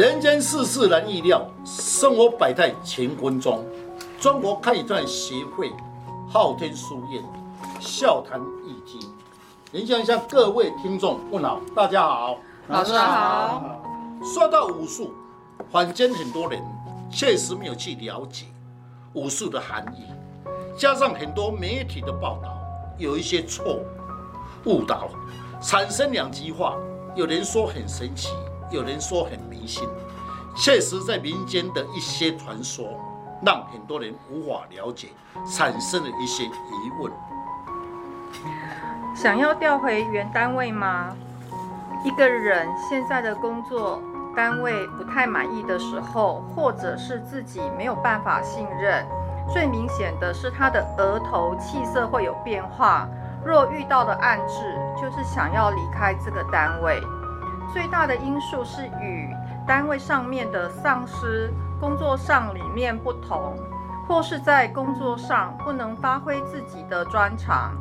人间世事难预料，生活百态乾坤中。中国堪舆段协会昊天书院笑谈易经，您想向各位听众问好，大家好，老师好。说到武术，坊间很多人确实没有去了解武术的含义，加上很多媒体的报道有一些错误误导，产生两极化。有人说很神奇，有人说很确实，在民间的一些传说，让很多人无法了解，产生了一些疑问。想要调回原单位吗？一个人现在的工作单位不太满意的时候，或者是自己没有办法信任，最明显的是他的额头气色会有变化。若遇到的暗示，就是想要离开这个单位。最大的因素是与单位上面的丧失工作上理念不同，或是在工作上不能发挥自己的专长，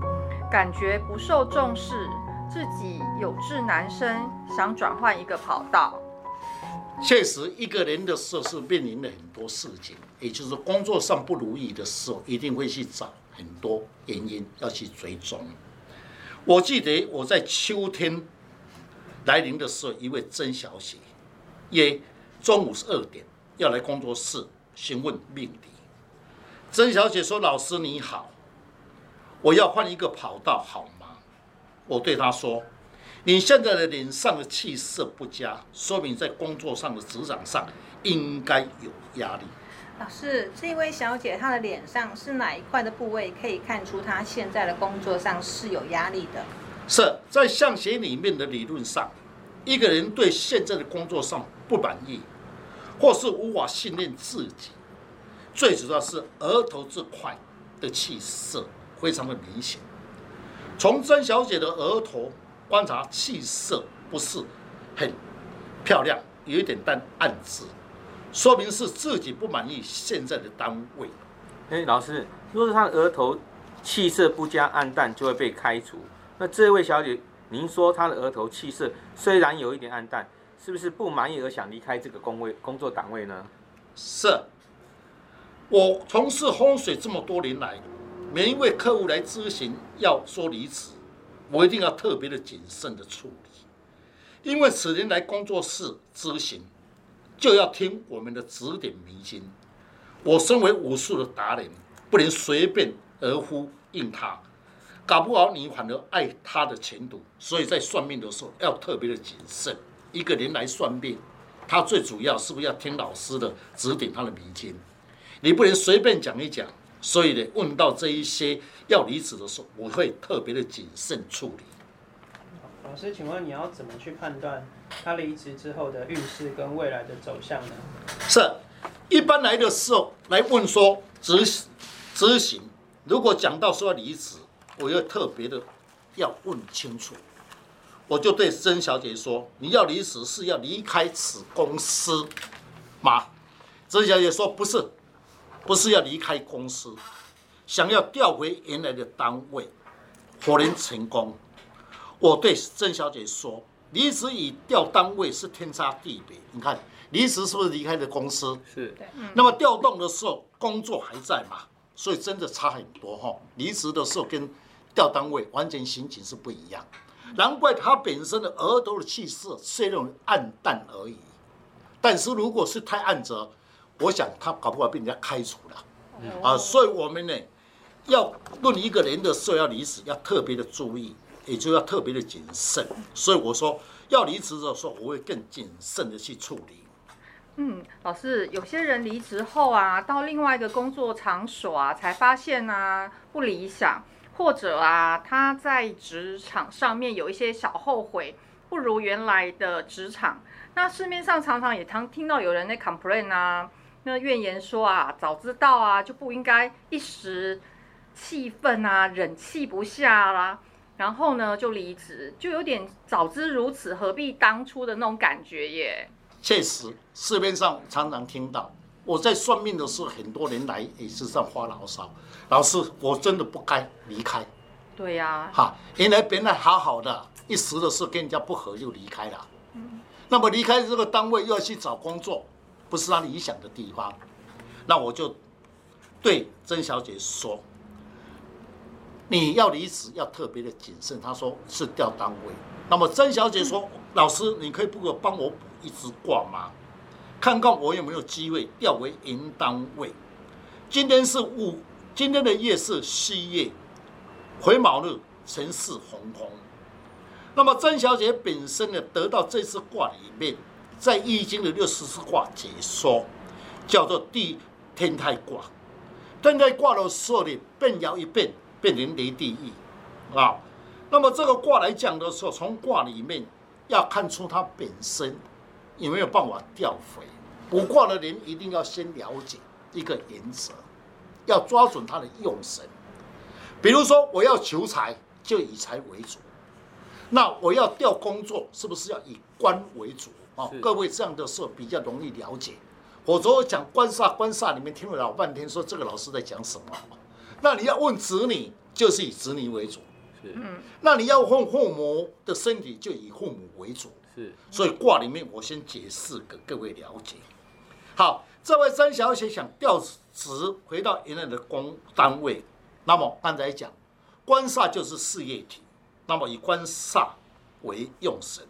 感觉不受重视，自己有志难伸，想转换一个跑道。确实，一个人的时候是面临了很多事情，也就是工作上不如意的时候，一定会去找。很多原因要去追踪。我记得我在秋天来临的时候，一位曾小姐约中午十二点要来工作室询问命理。曾小姐说：“老师你好，我要换一个跑道好吗？”我对她说：“你现在的脸上的气色不佳，说明在工作上的职场上应该有压力。”老师，这位小姐她的脸上是哪一块的部位可以看出她现在的工作上是有压力的？是在相学里面的理论上，一个人对现在的工作上不满意，或是无法信任自己，最主要是额头这块的气色非常的明显。从曾小姐的额头观察，气色不是很漂亮，有一点淡暗紫。说明是自己不满意现在的单位。哎，老师，若是他的额头气色不佳、暗淡，就会被开除。那这位小姐，您说他的额头气色虽然有一点暗淡，是不是不满意而想离开这个工位工作岗位呢？是。我从事风水这么多年来，每一位客户来咨询要说离职，我一定要特别的谨慎的处理，因为此人来工作室咨询。就要听我们的指点迷津。我身为武术的达人，不能随便而呼应他，搞不好你反而爱他的前途。所以在算命的时候要特别的谨慎。一个人来算命，他最主要是不是要听老师的指点，他的迷津？你不能随便讲一讲。所以呢，问到这一些要离职的时候，我会特别的谨慎处理。老师，请问你要怎么去判断他离职之后的运势跟未来的走向呢？是，一般来的时候来问说执执行，如果讲到说要离职，我要特别的要问清楚。我就对曾小姐说：“你要离职是要离开此公司吗？”曾小姐说：“不是，不是要离开公司，想要调回原来的单位，可能成功。”我对曾小姐说：“离职与调单位是天差地别。你看，离职是不是离开的公司？是。那么调动的时候，工作还在嘛？所以真的差很多哈。离职的时候跟调单位完全心情是不一样。难怪他本身的额头的气色虽然暗淡而已，但是如果是太暗泽，我想他搞不好被人家开除了。啊，所以我们呢，要论一个人的时候要离职，要特别的注意。”也就要特别的谨慎，所以我说要离职的时候，我会更谨慎的去处理。嗯，老师，有些人离职后啊，到另外一个工作场所啊，才发现啊不理想，或者啊他在职场上面有一些小后悔，不如原来的职场。那市面上常常也常听到有人在 complain 啊，那怨言说啊，早知道啊就不应该一时气愤啊，忍气不下啦。然后呢，就离职，就有点早知如此，何必当初的那种感觉耶。确实，市面上常常听到。我在算命的时候，很多人来也是这样发牢骚。老师，我真的不该离开。对呀、啊。哈，原来本来好好的，一时的事跟人家不合就离开了。嗯。那么离开这个单位又要去找工作，不是他理想的地方，那我就对曾小姐说：“你要离职要特别的谨慎。”她说是调单位。那么曾小姐说：“老师，你可以不可帮我补一支卦吗？看看我有没有机会调为营单位。”今天是五，今天的夜是西夜，癸卯日，城市红红。那么曾小姐本身呢，得到这次卦里面，在易经的六十四卦解说，叫做地天泰卦。天泰卦的时候呢，变爻一变，变成雷地异啊。那么这个卦来讲的时候，从卦里面要看出它本身有没有办法调回。卜卦的人一定要先了解一个原则，要抓准他的用神。比如说，我要求财，就以财为主。那我要调工作，是不是要以官为主啊？各位这样的时候比较容易了解。否则我讲官煞，官煞里面听了老半天，说这个老师在讲什么？那你要问子女，就是以子女为主。是。那你要问父母的身体，就以父母为主。是。所以卦里面我先解释给各位了解。好，这位曾小姐想调职回到原来的工单位，那么刚才讲，官煞就是事业体。那么以官煞为用神，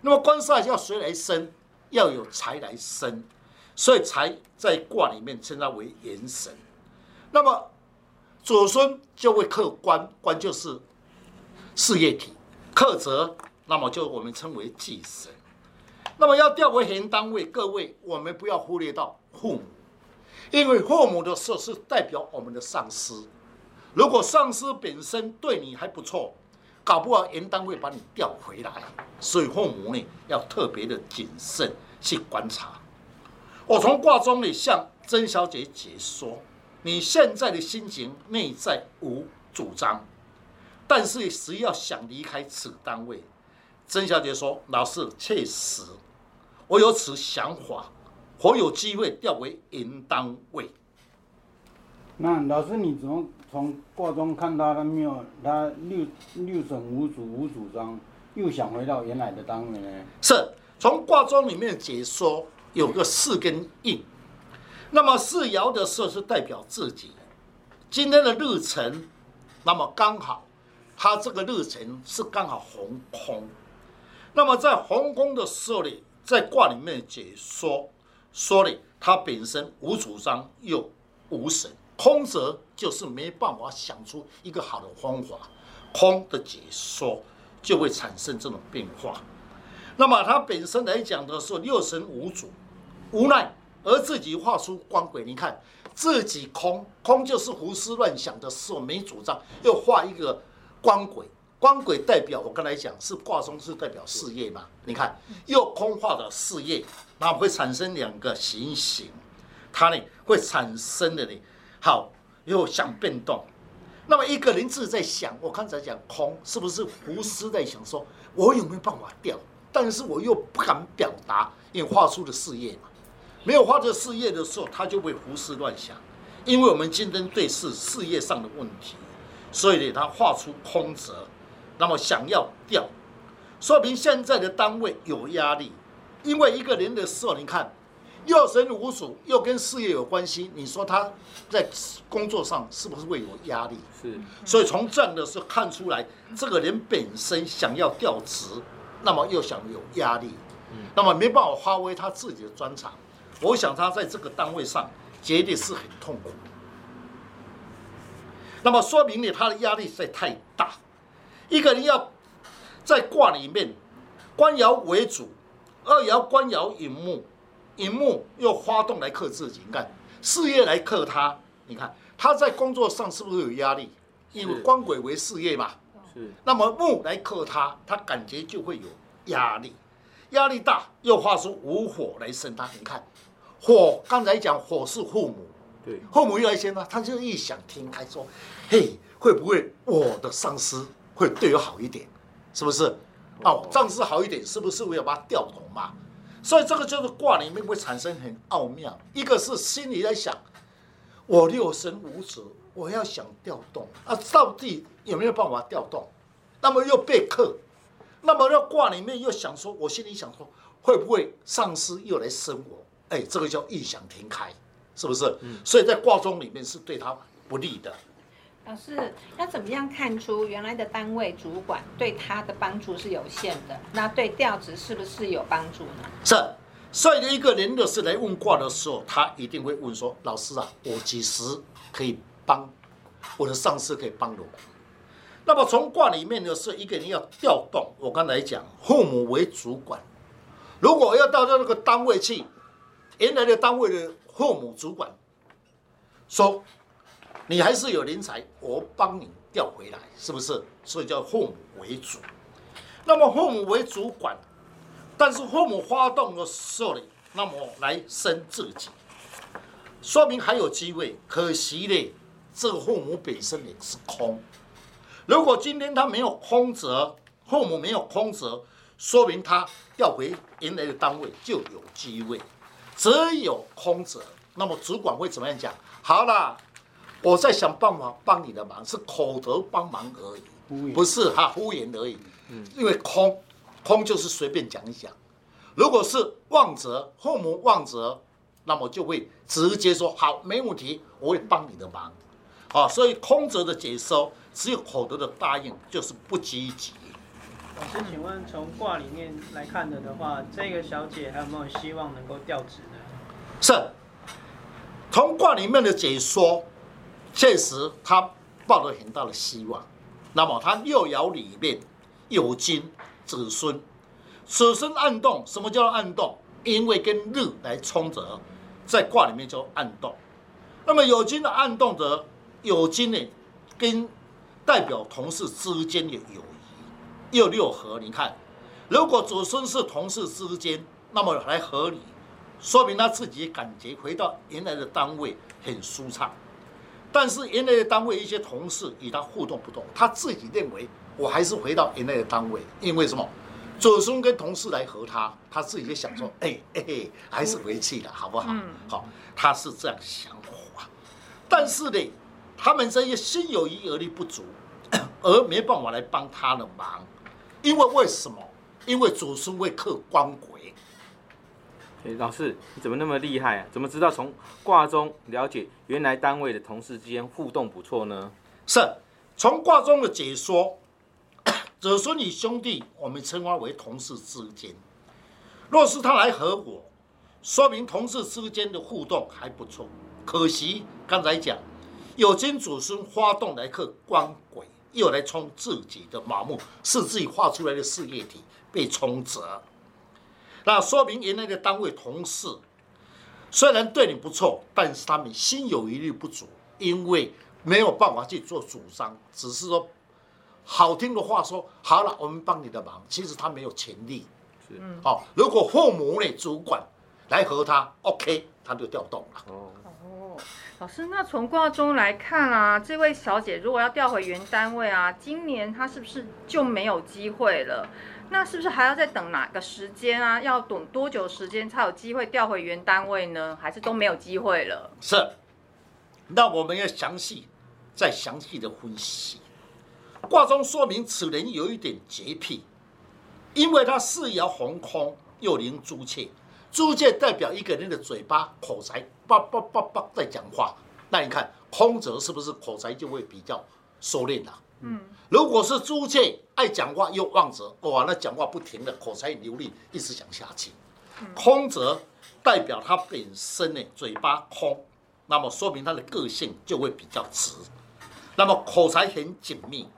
那么官煞要谁来生？要有财来生，所以财在卦里面称它为元神。那么祖孙就会克官，官就是事业体，克则那么就我们称为忌神。那么要调回原单位，各位我们不要忽略到父母，因为父母的事是代表我们的上司。如果上司本身对你还不错。搞不好原单位把你调回来，所以父母呢要特别的谨慎去观察。我从卦中里向曾小姐解说，你现在的心情内在无主张，但是只要想离开此单位。曾小姐说：“老师，确实我有此想法，我有机会调为原单位。”那老师你怎么？从卦中看他的庙，他六六神无主无主张，又想回到原来的单位呢？是从卦中里面解说有个四根印，那么四爻的时候是代表自己。今天的日程，那么刚好，他这个日程是刚好红空。那么在红空的时候里，在卦里面解说说呢，他本身无主张又无神。空则就是没办法想出一个好的方法，空的解说就会产生这种变化。那么他本身来讲的是六神无主，无奈而自己画出光轨。你看自己空，空就是胡思乱想的时候没主张，又画一个光轨，官鬼代表我刚才讲是卦中是代表事业嘛？你看又空化的事业，那会产生两个情形，它呢会产生的呢。好，又想变动，那么一个人自己在想，我刚才讲空，是不是胡思在想说，我有没有办法掉？但是我又不敢表达，因为画出的事业嘛，没有画出事业的时候，他就会胡思乱想。因为我们竞争对是事业上的问题，所以呢，他画出空则，那么想要调，说明现在的单位有压力。因为一个人的时候，你看。又神无主，又跟事业有关系。你说他在工作上是不是会有压力？是。所以从这样的时候看出来，这个人本身想要调职，那么又想有压力，那么没办法发挥他自己的专长。我想他在这个单位上绝对是很痛苦。那么说明呢，他的压力实在太大。一个人要在卦里面，官爻为主，二爻官爻引木。引木又发动来克自己，你看事业来克他，你看他在工作上是不是有压力？因为官鬼为事业嘛，是。那么木来克他，他感觉就会有压力，压力大又化出无火来生他。你看火，刚才讲火是父母，对，父母又来生他，他就异想天开说，嘿，会不会我的上司会对我好一点？是不是？哦，上司好一点，是不是我要把它调动嘛？所以这个就是卦里面会产生很奥妙，一个是心里在想，我六神无主，我要想调动啊，到底有没有办法调动？那么又被克，那么那卦里面又想说，我心里想说，会不会上司又来生我？哎，这个叫异想天开，是不是？嗯。所以在卦中里面是对他不利的。老师要怎么样看出原来的单位主管对他的帮助是有限的？那对调职是不是有帮助呢？是。所以一个人的是来问卦的时候，他一定会问说：“老师啊，我几时可以帮我的上司可以帮我？”那么从卦里面呢，是一个人要调动。我刚才讲，父母为主管，如果要到到那个单位去，原来的单位的父母主管说：“你还是有人才，我帮你调回来，是不是？”所以叫父母为主。那么父母为主管。但是父母发动的时候，那么来生自己，说明还有机会。可惜呢，这个父母本身也是空。如果今天他没有空折，父母没有空折，说明他调回原来的单位就有机会。只有空折，那么主管会怎么样讲？好啦，我在想办法帮你的忙，是口头帮忙而已，不是哈敷衍而已。嗯，因为空。空就是随便讲一讲，如果是望泽，父母望泽，那么就会直接说好，没问题，我会帮你的忙，啊，所以空泽的解说只有口头的答应，就是不积极。老师，请问从卦里面来看的的话，这个小姐还有没有希望能够调职呢？是，从卦里面的解说，确实他抱着很大的希望。那么他六爻里面有金。子孙，子孙暗动，什么叫暗动？因为跟日来冲着，在卦里面叫暗动。那么有金的暗动的有金呢，跟代表同事之间的友谊，又六合。你看，如果子孙是同事之间，那么来合理，说明他自己感觉回到原来的单位很舒畅。但是原来的单位一些同事与他互动不动，他自己认为。我还是回到原来的单位，因为什么？祖孙跟同事来和他，他自己就想说，哎哎哎，还是回去了，好不好？好，他是这样想法。但是呢，他们这些心有余而力不足，而没办法来帮他的忙，因为为什么？因为祖孙会克官鬼。老师，你怎么那么厉害啊？怎么知道从卦中了解原来单位的同事之间互动不错呢？是从卦中的解说。子孙与兄弟，我们称他为同事之间。若是他来和我，说明同事之间的互动还不错。可惜刚才讲，有金祖孙发动来克官鬼，又来冲自己的麻木，是自己画出来的事业体被冲折。那说明原来的单位同事虽然对你不错，但是他们心有余力不足，因为没有办法去做主张，只是说。好听的话说好了，我们帮你的忙。其实他没有权利。是，好、哦，如果父母呢，主管来和他，OK，他就调动了。哦哦，老师，那从卦中来看啊，这位小姐如果要调回原单位啊，今年她是不是就没有机会了？那是不是还要再等哪个时间啊？要等多久时间才有机会调回原单位呢？还是都没有机会了？是，那我们要详细再详细的分析。卦中说明此人有一点洁癖，因为他四爻红空又临朱雀，朱雀代表一个人的嘴巴口才叭叭叭叭在讲话。那你看空泽是不是口才就会比较收敛了？嗯，如果是朱雀爱讲话又旺泽，哇，那讲话不停的口才流利，一直讲下去。空泽代表他本身呢嘴巴空，那么说明他的个性就会比较直，那么口才很紧密。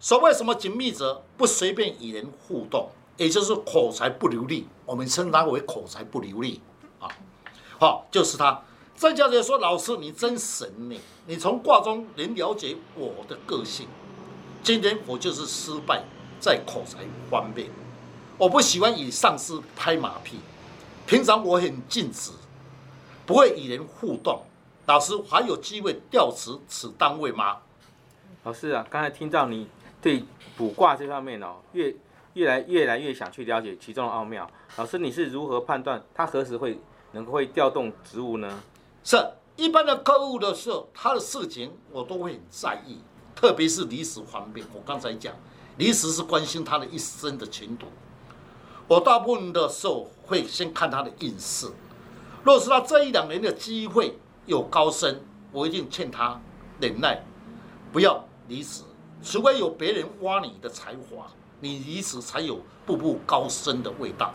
所谓什么紧密者，不随便与人互动，也就是口才不流利，我们称它为口才不流利啊。好，就是他。郑小姐说：“老师，你真神呢！你从卦中能了解我的个性。今天我就是失败在口才方面，我不喜欢与上司拍马屁。平常我很尽职，不会与人互动。老师还有机会调职此单位吗？”老师啊，刚才听到你。对卜卦这方面哦，越越来越来越想去了解其中的奥妙。老师，你是如何判断他何时会能够会调动职务呢？是一般的客户的时候，他的事情我都会很在意，特别是离职方面。我刚才讲，离职是关心他的一生的前途。我大部分的时候会先看他的运势。若是他这一两年的机会有高升，我一定劝他忍耐，不要离职，除非有别人挖你的才华，你离职才有步步高升的味道。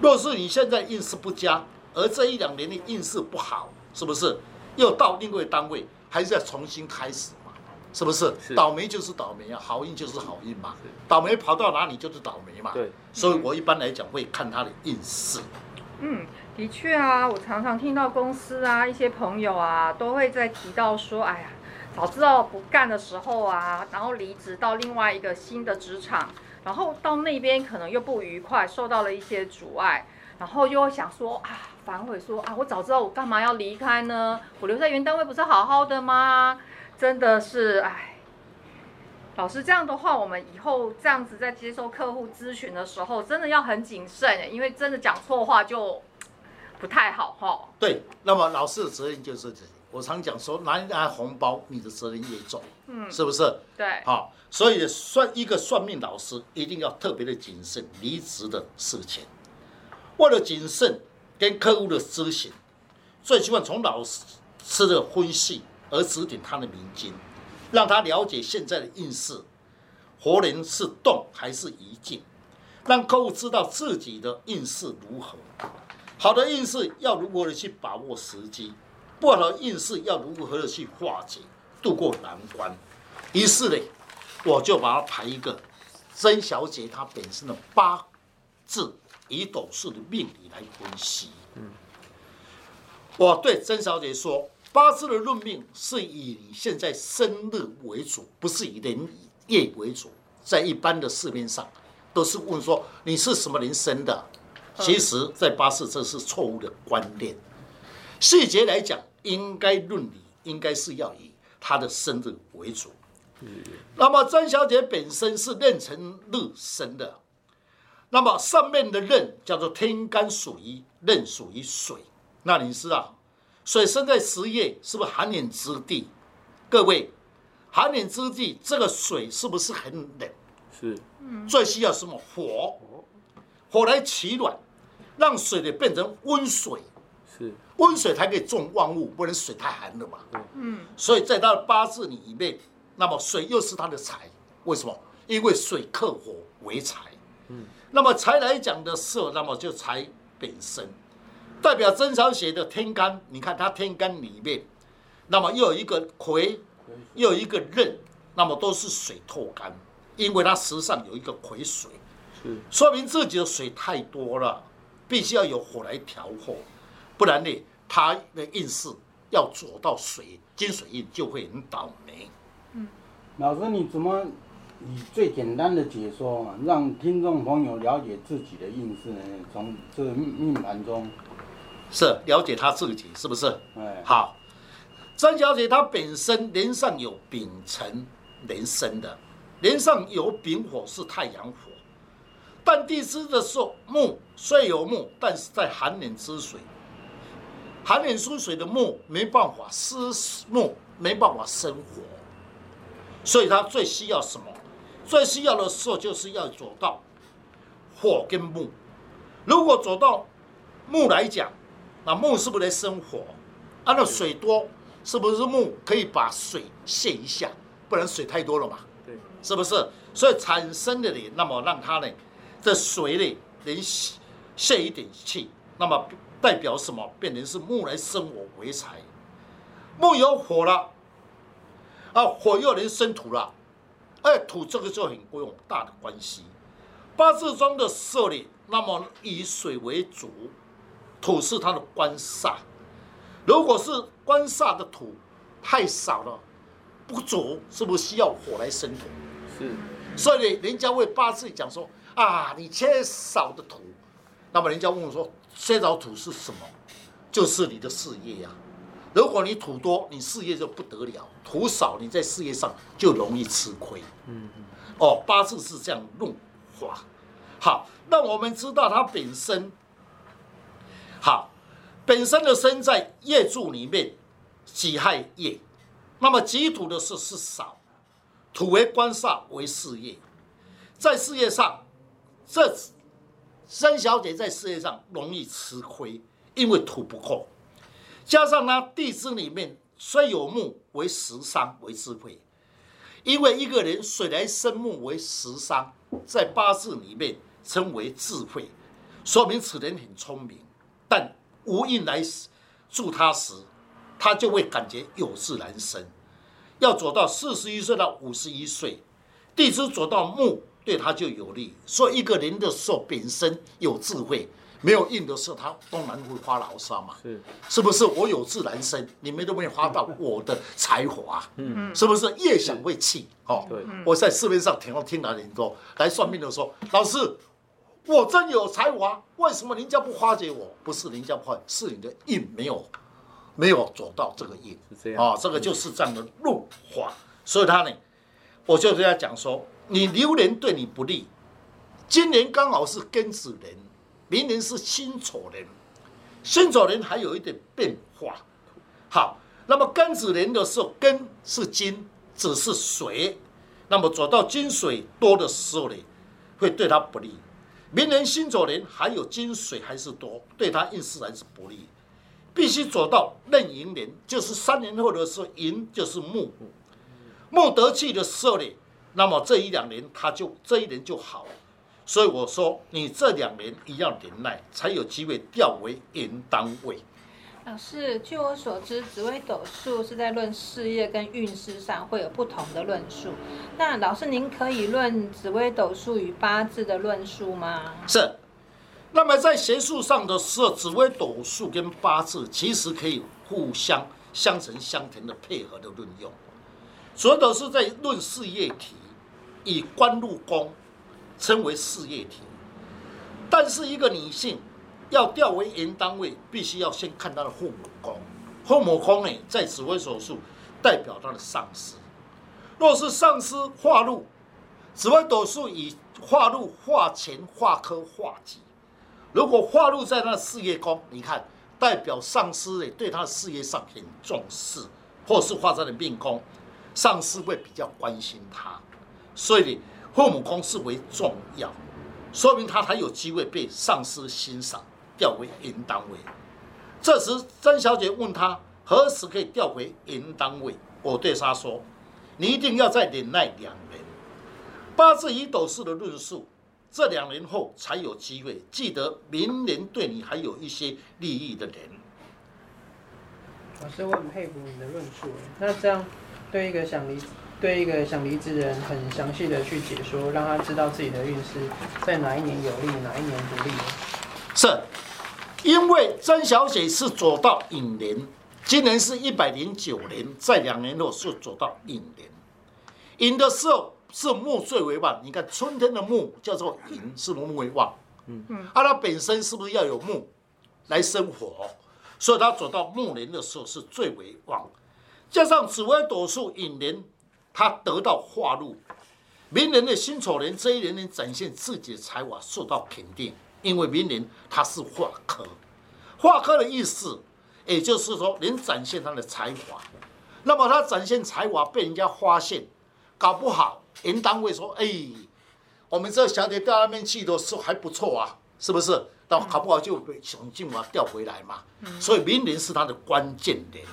若是你现在运势不佳，而这一两年的运势不好，是不是又到另外单位，还是要重新开始嘛？是不是？是倒霉就是倒霉啊，好运就是好运嘛。倒霉跑到哪里就是倒霉嘛。对，所以我一般来讲会看他的运势。嗯。的确啊，我常常听到公司啊，一些朋友啊，都会在提到说，哎呀，早知道不干的时候啊，然后离职到另外一个新的职场，然后到那边可能又不愉快，受到了一些阻碍，然后又想说啊，反悔说啊，我早知道我干嘛要离开呢？我留在原单位不是好好的吗？真的是哎，老师这样的话，我们以后这样子在接受客户咨询的时候，真的要很谨慎，因为真的讲错话就。不太好哈。对，那么老师的责任就是这，我常讲说，拿一拿红包，你的责任越重，嗯，是不是？对，好，所以算一个算命老师一定要特别的谨慎离职的事情。为了谨慎跟客户的咨询，最希望从老师的分析而指点他的迷津，让他了解现在的运势，活人是动还是一静，让客户知道自己的运势如何。好的运势要如何的去把握时机，不好的运势要如何的去化解，度过难关。于是呢，我就把它排一个曾小姐她本身的八字以斗数的命理来分析。嗯，我对曾小姐说，八字的论命是以你现在生日为主，不是以年月为主。在一般的市面上，都是问说你是什么人生的。其实，在八字这是错误的观念。细节来讲，应该论理，应该是要以他的生日为主。那么，曾小姐本身是壬辰日生的，那么上面的壬叫做天干属于壬属于水。那你知道，水生在十月，是不是寒冷之地？各位，寒冷之地，这个水是不是很冷？是。最需要什么？火，火来取暖。让水呢变成温水，是温水才可以种万物，不能水太寒了嘛。嗯，所以在他的八字里面，那么水又是他的财，为什么？因为水克火为财。嗯，那么财来讲的色那么就财本身代表曾小姐的天干，你看它天干里面，那么又有一个癸，又有一个壬，那么都是水透干，因为它实上有一个癸水，是说明自己的水太多了。必须要有火来调和，不然呢，它的运势要走到水金水印就会很倒霉。嗯，老师，你怎么以最简单的解说，让听众朋友了解自己的运势呢？从这个命盘中，是了解他自己是不是？哎，好，张小姐她本身年上有丙辰年生的，年上有丙火是太阳火。但地支的时候，木虽有木，但是在寒冷之水，寒冷之水的木没办法生木，没办法生火，所以他最需要什么？最需要的时候就是要走到火跟木。如果走到木来讲，那木是不是来生火？按照水多，是不是木可以把水泄一下？不然水太多了嘛？对，是不是？所以产生的呢，那么让它呢？这水里能泄一点气，那么代表什么？变成是木来生火为财，木有火了，啊，火又能生土了，哎，土这个就很有大的关系。八字中的设立，那么以水为主，土是它的官煞。如果是官煞的土太少了，不足，是不是需要火来生土？是，所以人家为八字讲说。啊，你缺少的土，那么人家问我说，缺少土是什么？就是你的事业呀、啊。如果你土多，你事业就不得了；土少，你在事业上就容易吃亏。嗯嗯。哦，八字是这样弄法。好，那我们知道它本身，好，本身的身在业柱里面，己亥业，那么己土的事是少，土为官煞为事业，在事业上。这三小姐在事业上容易吃亏，因为土不够，加上她地支里面虽有木为食伤为智慧，因为一个人水来生木为食伤，在八字里面称为智慧，说明此人很聪明，但无印来助他时，他就会感觉有志难伸。要走到四十一岁到五十一岁，地支走到木。对他就有利，所以一个人的寿本身有智慧，没有印的时候，他当然会发牢骚嘛。是，是不是？我有自然生，你们都没有发到我的才华。嗯，是不是？越想越气。哦，对。我在市面上听到听到很多来算命的说，老师，我真有才华，为什么人家不花解我？不是人家不花，是你的印没有没有走到这个印。是这样。啊，这个就是这样的路法。所以他呢，我就跟他讲说。你流年对你不利，今年刚好是庚子年，明年是辛丑年，辛丑年还有一点变化。好，那么庚子年的时候，庚是金，子是水，那么走到金水多的时候呢，会对他不利。明年辛丑年还有金水还是多，对他运势还是不利。必须走到壬寅年，就是三年后的时候，寅就是木，木得气的时候呢。那么这一两年他就这一年就好了，所以我说你这两年一要忍耐，才有机会调为原单位。老师，据我所知，紫微斗数是在论事业跟运势上会有不同的论述。那老师您可以论紫微斗数与八字的论述吗？是。那么在学术上的时候，紫微斗数跟八字其实可以互相相成相成的配合的论用，所有都是在论事业体。以官禄宫称为事业体，但是一个女性要调为原单位，必须要先看她的父母宫。父母宫呢，在紫微斗数代表她的上司。若是上司化禄，紫微斗数以化禄化权化科化吉。如果化禄在他的事业宫，你看代表上司呢对他的事业上很重视，或是化在了命宫，上司会比较关心他。所以，父母宫视为重要，说明他才有机会被上司欣赏，调为寅单位。这时，曾小姐问他何时可以调回寅单位，我对他说：“你一定要再忍耐两年。八字以斗士的论述，这两年后才有机会。记得明年对你还有一些利益的人。”老师，我很佩服你的论述。那这样，对一个想离。对一个想离职的人很详细的去解说，让他知道自己的运势在哪一年有利，哪一年不利。是，因为曾小姐是走到寅年，今年是一百零九年，在两年后是走到寅年。寅的时候是木最为旺，你看春天的木叫做寅，是木为旺。嗯嗯，啊，它本身是不是要有木来生火？所以它走到木年的时候是最为旺，加上紫微斗数引年。他得到化禄，明年的辛丑年这一年能展现自己的才华，受到肯定。因为明年他是化科，化科的意思，也就是说能展现他的才华。那么他展现才华被人家发现，搞不好人单位说：“哎，我们这小姐到那边去的时候还不错啊，是不是？”那搞不好就被想尽办法调回来嘛。所以明年是他的关键年。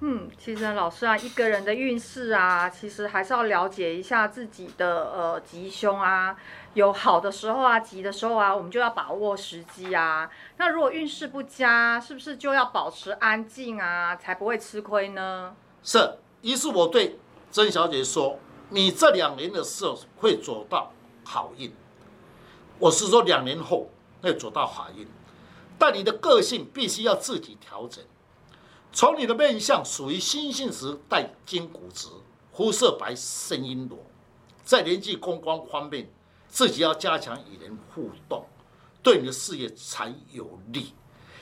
嗯，其实老师啊，一个人的运势啊，其实还是要了解一下自己的呃吉凶啊。有好的时候啊，吉的时候啊，我们就要把握时机啊。那如果运势不佳，是不是就要保持安静啊，才不会吃亏呢？是。于是我对曾小姐说：“你这两年的时候会走到好运。我是说两年后会走到好运，但你的个性必须要自己调整。”从你的面相属于新性时带金骨质，肤色白，声音柔，在人际公关方面，自己要加强与人互动，对你的事业才有利。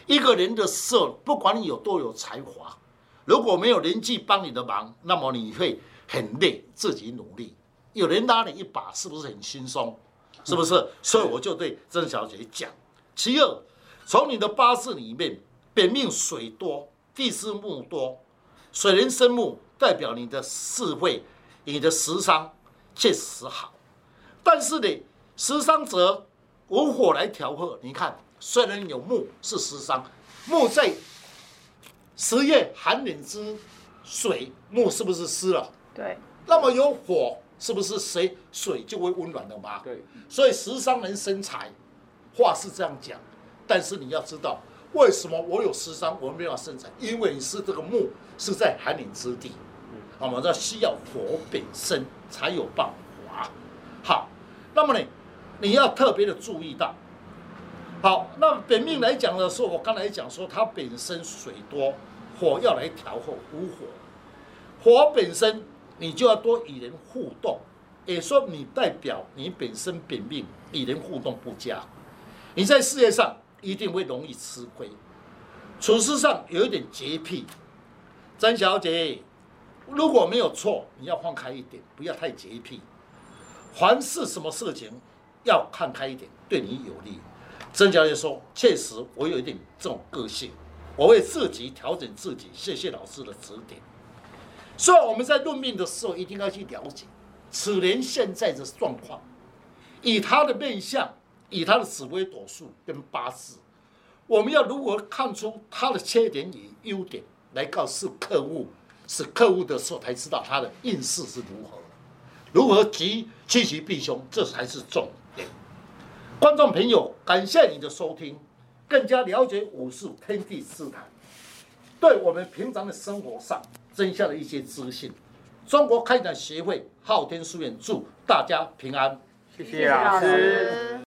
一个人的时候，不管你有多有才华，如果没有人际帮你的忙，那么你会很累，自己努力。有人拉你一把，是不是很轻松？是不是？所以我就对曾小姐讲。其二，从你的八字里面，本命水多。地支木多，水人生木，代表你的智慧，你的食伤确实好。但是呢，食伤则无火来调和。你看，虽然有木是食伤，木在十月寒冷之水，木是不是湿了？对。那么有火，是不是水水就会温暖了吗？对。所以食伤能生财，话是这样讲，但是你要知道，为什么我有食伤，我没有生产？因为你是这个木是在寒冷之地，我们这需要火本身才有办法。好，那么呢，你要特别的注意到。好，那本命来讲的时候，我刚才讲说，它本身水多，火要来调和无火，火本身你就要多与人互动。也说你代表你本身本命与人互动不佳，你在事业上一定会容易吃亏，处事上有一点洁癖。曾小姐，如果没有错，你要放开一点，不要太洁癖。凡是什么事情要看开一点，对你有利。曾小姐说：“确实，我有一点这种个性，我会自己调整自己。谢谢老师的指点。所以我们在论命的时候，一定要去了解。”此人现在的状况，以他的面相，以他的紫微斗数跟八字，我们要如何看出他的缺点与优点，来告诉客户，使客户的时候才知道他的运势是如何，如何趋趋吉避凶，这才是重点。观众朋友，感谢你的收听，更加了解五术天地之谈，对我们平常的生活上增加了一些资讯。中国开展协会昊天书院祝大家平安，谢谢老师。